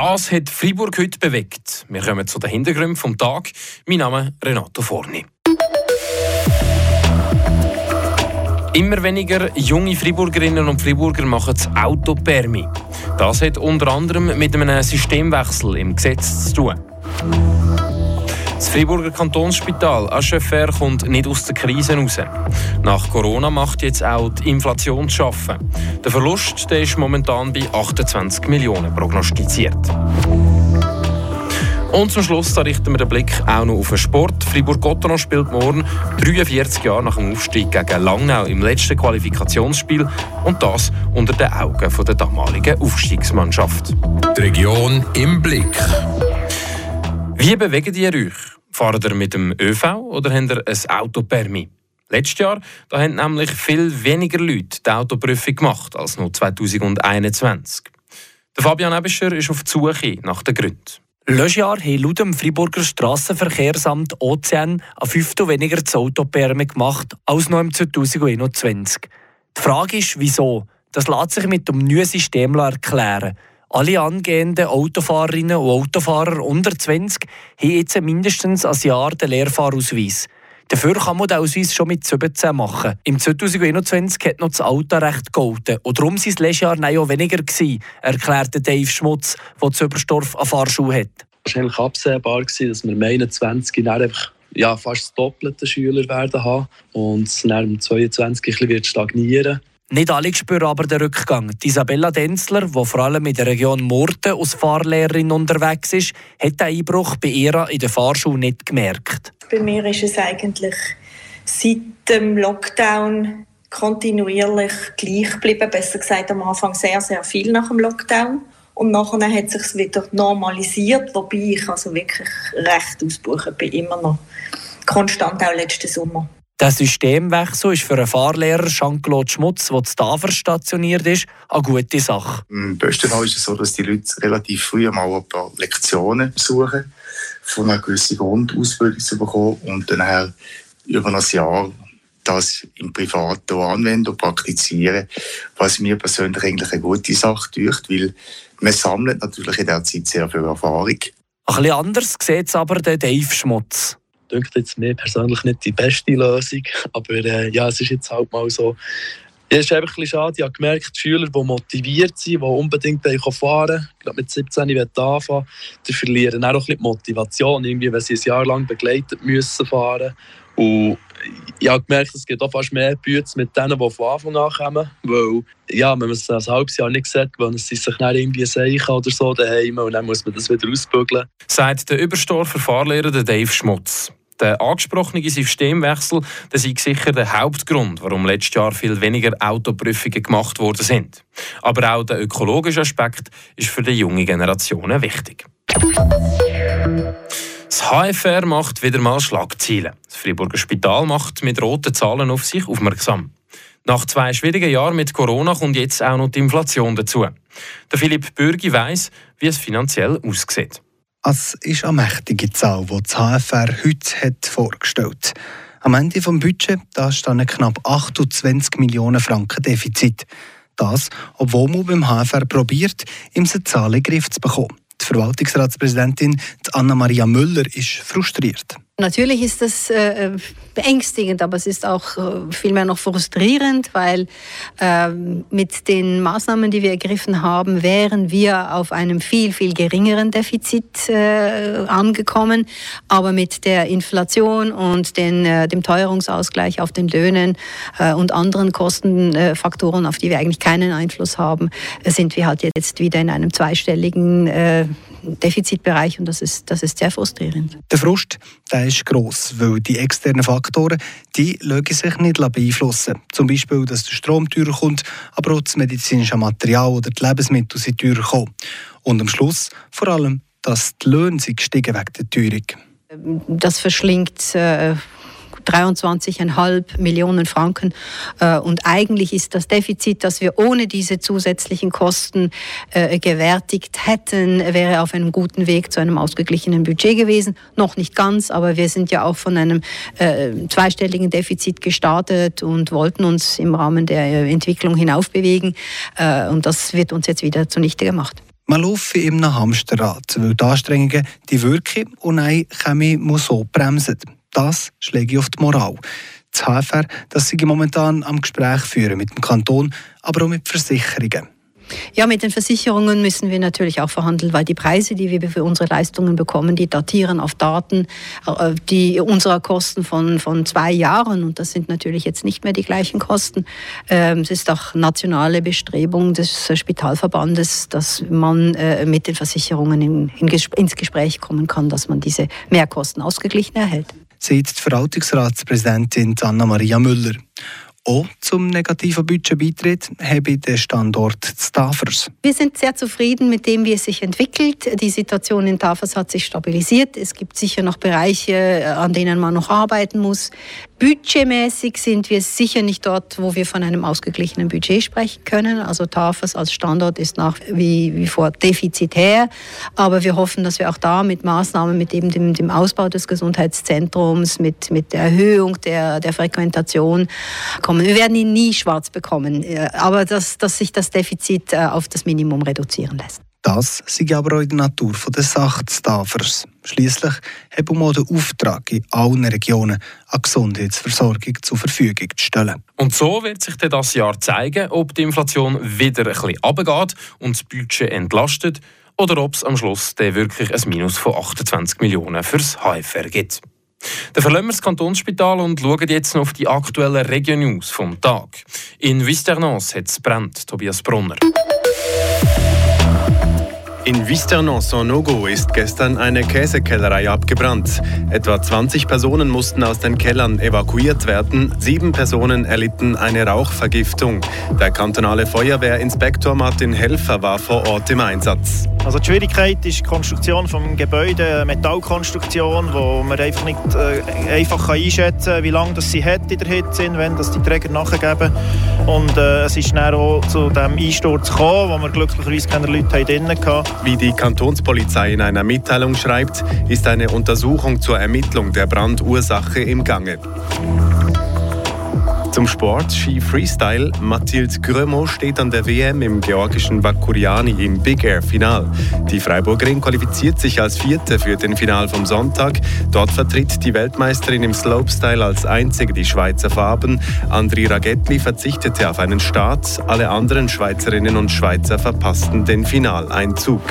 Das hat Freiburg heute bewegt. Wir kommen zu den Hintergründen vom Tag. Mein Name ist Renato Forni. Immer weniger junge Freiburgerinnen und Freiburger machen das Autopermi. Das hat unter anderem mit einem Systemwechsel im Gesetz zu tun. Das Freiburger Kantonsspital Ascheffer kommt nicht aus der Krise raus. Nach Corona macht jetzt auch die Inflation zu schaffen. Der Verlust der ist momentan bei 28 Millionen prognostiziert. Und zum Schluss da richten wir den Blick auch noch auf den Sport. Fribourg-Gotteron spielt morgen 43 Jahre nach dem Aufstieg gegen Langnau im letzten Qualifikationsspiel und das unter den Augen der damaligen Aufstiegsmannschaft. Die Region im Blick. Wie bewegt ihr euch? Fahrt ihr mit dem ÖV oder habt ihr ein Autopermi? Letztes Jahr da haben nämlich viel weniger Leute die Autoprüfung gemacht als noch 2021. Der Fabian Ebischer ist auf die Suche nach den Gründen. Letztes Jahr haben laut dem Freiburger Strassenverkehrsamt Ozean ein Fünftel weniger das Autoperme gemacht als noch im 2021. Die Frage ist, wieso? Das lässt sich mit dem neuen System erklären. Alle angehenden Autofahrerinnen und Autofahrer unter 20 haben jetzt mindestens ein Jahr den Lehrfahrausweis. Dafür kann man den Ausweis schon mit 17 machen. Im 2021 hat noch das Autorecht gegolten. Und darum waren es letztes Jahr auch weniger, gewesen, erklärte Dave Schmutz, der zu Überstorf eine Fahrschule hat. War eigentlich absehbar, gewesen, dass wir im 21 dann einfach ja, fast das doppelte Schüler werden haben und es dann im 22 ein bisschen stagnieren nicht alle spüren aber den Rückgang. Die Isabella Denzler, die vor allem in der Region Murten als Fahrlehrerin unterwegs ist, hat den Einbruch bei ihr in der Fahrschule nicht gemerkt. Bei mir ist es eigentlich seit dem Lockdown kontinuierlich gleich geblieben. Besser gesagt, am Anfang sehr, sehr viel nach dem Lockdown. Und nachher hat es sich wieder normalisiert, wobei ich also wirklich recht ausbuchen bin, immer noch konstant, auch letzten Sommer. Der Systemwechsel ist für einen Fahrlehrer Jean-Claude Schmutz, der zu Tafel stationiert ist, eine gute Sache. Im besten Fall ist es so, dass die Leute relativ früh mal ein paar Lektionen besuchen, von einer gewissen Grundausbildung zu bekommen und dann über ein Jahr das im Privaten anwenden und praktizieren, was mir persönlich eigentlich eine gute Sache tut, weil man sammelt natürlich in der Zeit sehr viel Erfahrung. Ein bisschen anders sieht es aber der Dave Schmutz dünkt jetzt mir persönlich nicht die beste Lösung. Aber äh, ja, es ist jetzt halt mal so. Es ist einfach ein bisschen schade. Ich habe gemerkt, die Schüler, die motiviert sind, die unbedingt fahren wollen, mit 17 Jahren anfangen die verlieren auch ein bisschen die Motivation, irgendwie, wenn sie ein Jahr lang begleitet müssen fahren. Und ich habe gemerkt, es gibt auch fast mehr Bütze mit denen, die von Anfang an kommen. Weil, ja, wenn man es ein halbes Jahr nicht sieht, wenn sie sich dann irgendwie seichen oder so daheim und dann muss man das wieder ausbügeln. Sagt der Überstorfer Fahrlehrer Dave Schmutz. Der angesprochene Systemwechsel das ist sicher der Hauptgrund, warum letztes Jahr viel weniger Autoprüfungen gemacht worden sind. Aber auch der ökologische Aspekt ist für die junge Generation wichtig. Das HFR macht wieder mal Schlagzeilen. Das Freiburger Spital macht mit roten Zahlen auf sich aufmerksam. Nach zwei schwierigen Jahren mit Corona kommt jetzt auch noch die Inflation dazu. Der Philipp Bürgi weiß, wie es finanziell aussieht. Es ist eine mächtige Zahl, die das HFR heute hat vorgestellt hat. Am Ende des Budgets da stehen knapp 28 Millionen Franken Defizit. Das, obwohl man beim HFR probiert, im Zahlen in den Griff zu bekommen. Die Verwaltungsratspräsidentin Anna-Maria Müller ist frustriert. Natürlich ist das äh, beängstigend, aber es ist auch äh, vielmehr noch frustrierend, weil äh, mit den Maßnahmen, die wir ergriffen haben, wären wir auf einem viel, viel geringeren Defizit äh, angekommen. Aber mit der Inflation und den, äh, dem Teuerungsausgleich auf den Löhnen äh, und anderen Kostenfaktoren, auf die wir eigentlich keinen Einfluss haben, sind wir halt jetzt wieder in einem zweistelligen Defizitbereich und das ist, das ist sehr frustrierend. Der Frust der ist gross, weil die externen Faktoren die lassen sich nicht beeinflussen. Zum Beispiel, dass der Strom teurer kommt, aber auch das medizinische Material oder die Lebensmittel sind teurer kommen. Und am Schluss vor allem, dass die Löhne sind gestiegen wegen der Teuerung. Das verschlingt äh, 23,5 Millionen Franken. Äh, und eigentlich ist das Defizit, das wir ohne diese zusätzlichen Kosten äh, gewärtigt hätten, wäre auf einem guten Weg zu einem ausgeglichenen Budget gewesen. Noch nicht ganz, aber wir sind ja auch von einem äh, zweistelligen Defizit gestartet und wollten uns im Rahmen der Entwicklung hinaufbewegen. Und das wird uns jetzt wieder zunichte gemacht. Man laufe einem Hamsterrad, weil die Anstrengungen die wirken und eine Chemie muss so bremsen. Das schlägt auf die Moral. Das HFR, das sie momentan am Gespräch führen mit dem Kanton, aber auch mit Versicherungen. Ja, mit den Versicherungen müssen wir natürlich auch verhandeln, weil die Preise, die wir für unsere Leistungen bekommen, die datieren auf Daten äh, die unserer Kosten von, von zwei Jahren. Und das sind natürlich jetzt nicht mehr die gleichen Kosten. Ähm, es ist auch nationale Bestrebung des Spitalverbandes, dass man äh, mit den Versicherungen in, in, ins Gespräch kommen kann, dass man diese Mehrkosten ausgeglichen erhält. Sagt die Verwaltungsratspräsidentin Anna-Maria Müller. Auch zum negativen Budget beitritt, habe der Standort Tafers. Wir sind sehr zufrieden mit dem, wie es sich entwickelt. Die Situation in Tafers hat sich stabilisiert. Es gibt sicher noch Bereiche, an denen man noch arbeiten muss. Budgetmäßig sind wir sicher nicht dort, wo wir von einem ausgeglichenen Budget sprechen können. Also Tafers als Standort ist nach wie, wie vor defizitär. Aber wir hoffen, dass wir auch da mit Maßnahmen, mit eben dem, dem Ausbau des Gesundheitszentrums, mit, mit der Erhöhung der, der Frequentation kommen. Wir werden ihn nie schwarz bekommen, aber dass, dass sich das Defizit äh, auf das Minimum reduzieren lässt. Das sei aber auch in der Natur der Sache des Tafers. Schliesslich haben wir den Auftrag, in allen Regionen eine Gesundheitsversorgung zur Verfügung zu stellen. Und so wird sich dann das Jahr zeigen, ob die Inflation wieder ein bisschen runtergeht und das Budget entlastet oder ob es am Schluss dann wirklich ein Minus von 28 Millionen fürs HFR gibt. Dann verlassen wir das Kantonsspital und schauen jetzt noch auf die aktuellen Region-News vom Tag. In Visternance hat es brennt, Tobias Brunner. In Visternon-Sonogo ist gestern eine Käsekellerei abgebrannt. Etwa 20 Personen mussten aus den Kellern evakuiert werden. Sieben Personen erlitten eine Rauchvergiftung. Der kantonale Feuerwehrinspektor Martin Helfer war vor Ort im Einsatz. Also die Schwierigkeit ist die Konstruktion des Gebäudes, eine Metallkonstruktion, wo man einfach nicht äh, einfach einschätzen kann, wie lange das sie hat in der Hitze, wenn das die Träger nachgeben. Und äh, es ist dann auch zu dem Einsturz gekommen, wo wir glücklicherweise keine Leute drinnen hatten. Wie die Kantonspolizei in einer Mitteilung schreibt, ist eine Untersuchung zur Ermittlung der Brandursache im Gange. Zum Sport Ski Freestyle. Mathilde Grömo steht an der WM im georgischen Bakuriani im Big Air Final. Die Freiburgerin qualifiziert sich als Vierte für den Final vom Sonntag. Dort vertritt die Weltmeisterin im Slopestyle als einzige die Schweizer Farben. Andri Ragetti verzichtete auf einen Start. Alle anderen Schweizerinnen und Schweizer verpassten den Finaleinzug.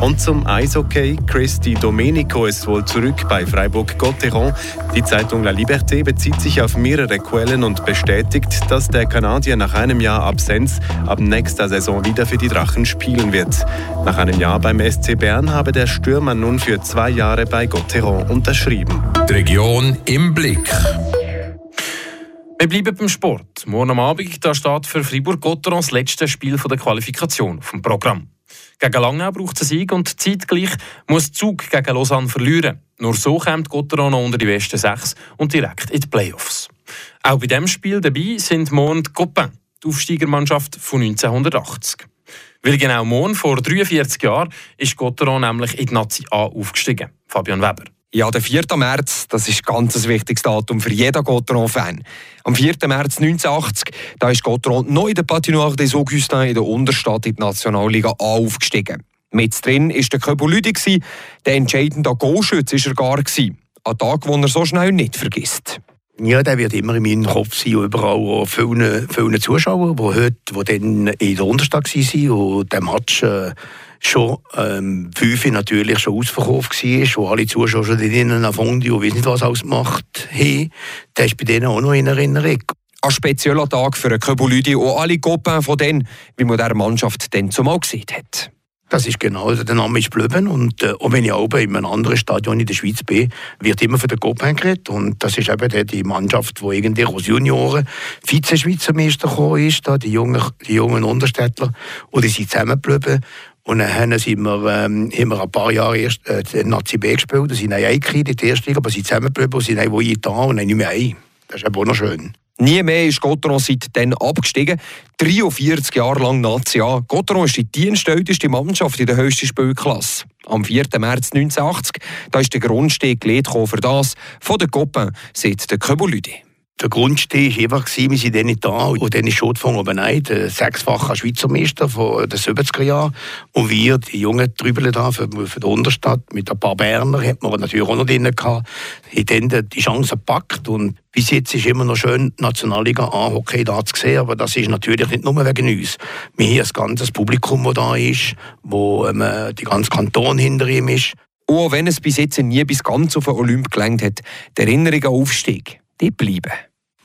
Und zum Eishockey. Christy Domenico ist wohl zurück bei Freiburg-Gotteron. Die Zeitung La Liberté bezieht sich auf mehrere Quellen und bestätigt, dass der Kanadier nach einem Jahr Absenz ab nächster Saison wieder für die Drachen spielen wird. Nach einem Jahr beim SC Bern habe der Stürmer nun für zwei Jahre bei Gotteron unterschrieben. Die Region im Blick. Wir bleiben beim Sport. Morgen am Abend da steht für Fribourg-Gotteron das letzte Spiel der Qualifikation vom Programm. Gegen Langnau braucht es einen Sieg und zeitgleich muss Zug gegen Lausanne verlieren. Nur so kommt Gotteron noch unter die besten sechs und direkt in die Playoffs. Auch bei diesem Spiel dabei sind morgen die Copain, die Aufsteigermannschaft von 1980. Weil genau morgen vor 43 Jahren ist Gotteron nämlich in die Nazi A aufgestiegen. Fabian Weber. Ja, der 4. März, das ist ganz ein wichtiges Datum für jeden Gotteron-Fan. Am 4. März 1980, da ist Gotteron neu in der Patinoire des Augustins in der Unterstadt in die Nationalliga A aufgestiegen. Mit drin war der Köbo Lüdi, der entscheidende Goalschütz war er gar. Gewesen. Ein Tag, den er so schnell nicht vergisst. Ja, der wird immer in meinem Kopf sein, überall viele, viele Zuschauer, die heute, die dann in der Unterstadt waren und der Match äh, schon ähm, fünf natürlich schon ausverkauft war, wo alle Zuschauer schon drinnen auf Fondi und weiss nicht was alles gemacht haben, das ist bei denen auch noch in Erinnerung. Ein spezieller Tag für Köbulüdi und alle Gruppen von denen, wie man der Mannschaft dann zumal gesehen hat. Das ist genau, also der Name ist geblieben und äh, auch wenn ich auch in einem anderen Stadion in der Schweiz bin, wird immer von der Copain geredet und das ist eben die Mannschaft, die irgendwie aus Junioren Vize-Schweizer Meister gekommen ist, da, die, jungen, die jungen Unterstädtler und die sind zusammengeblieben und dann sind wir, ähm, haben wir ein paar Jahre erst äh, Nazi B gespielt, da sind wir eingekriegt in die erste Liga, aber sind zusammengeblieben sind wo ich da und dann nicht mehr ein. Das ist eben auch noch schön. Nie mehr ist Gotteron seitdem abgestiegen. 43 Jahre lang Nazi A. Gotteron ist die dienstälteste Mannschaft in der höchsten Spielklasse. Am 4. März 1980 da ist der Grundsteg gelegt für das von der Copain, seit der Köbolüdi. Der Grundstein war einfach, wir sind dann nicht da. Und dann ist schon von oben ein, der sechsfache Schweizer Meister von den 70er Jahren. Und wir, die jungen Trübel da für, für die Unterstadt, mit ein paar Berner, hat man natürlich auch noch drin gehabt, haben dann die Chance gepackt. Und bis jetzt ist immer noch schön, die Nationalliga A-Hockey da zu sehen. Aber das ist natürlich nicht nur wegen uns. Wir haben ein ganzes Publikum, das da ist, wo ähm, die ganze Kanton hinter ihm ist. auch wenn es bis jetzt nie bis ganz auf den Olymp gelangt hat, die Erinnerung an Aufstieg, die bleiben.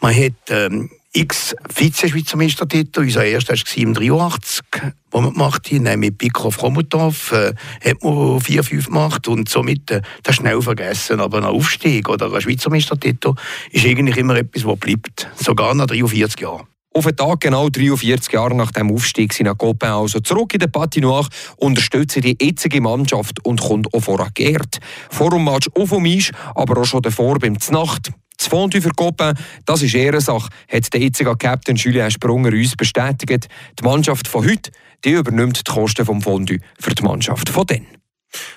Man hat ähm, x Vize-Schweizer Meistertitel. Unser erster war im 83, wo man gemacht haben. Mit Pico Fromutov äh, hat man 4-5 gemacht und somit äh, das schnell vergessen. Aber ein Aufstieg oder ein Schweizer Meistertitel ist eigentlich immer etwas, was bleibt. Sogar nach 43 Jahren. Auf den Tag genau 43 Jahre nach dem Aufstieg sind Copain also zurück in der Patinoire, unterstützen die jetzige Mannschaft und kommt auch vorher geehrt. Vor dem Match auf dem Eis, aber auch schon davor beim Znacht. Das Fondue für Copain, das ist Ehrensache, hat der jetzige Captain Julien Sprunger uns bestätigt. Die Mannschaft von heute die übernimmt die Kosten vom Fondue für die Mannschaft von dann.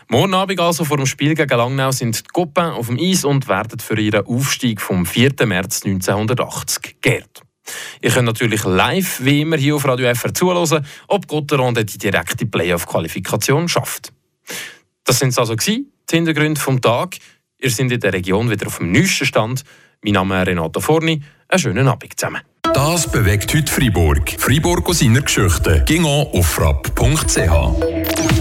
Morgen Abend also vor dem Spiel gegen Langnau sind die Copain auf dem Eis und werden für ihren Aufstieg vom 4. März 1980 geehrt. Ihr könnt natürlich live, wie immer, hier auf Radio FR zuhören, ob Gotteron die direkte Playoff-Qualifikation schafft. Das sind also die Hintergründe vom Tag. Ihr seid in der Region wieder auf dem neuesten Stand. Mein Name ist Renato Forni. Einen schönen Abend zusammen. Das bewegt heute Freiburg. Freiburg aus seiner Geschichte. Ging auf frapp.ch.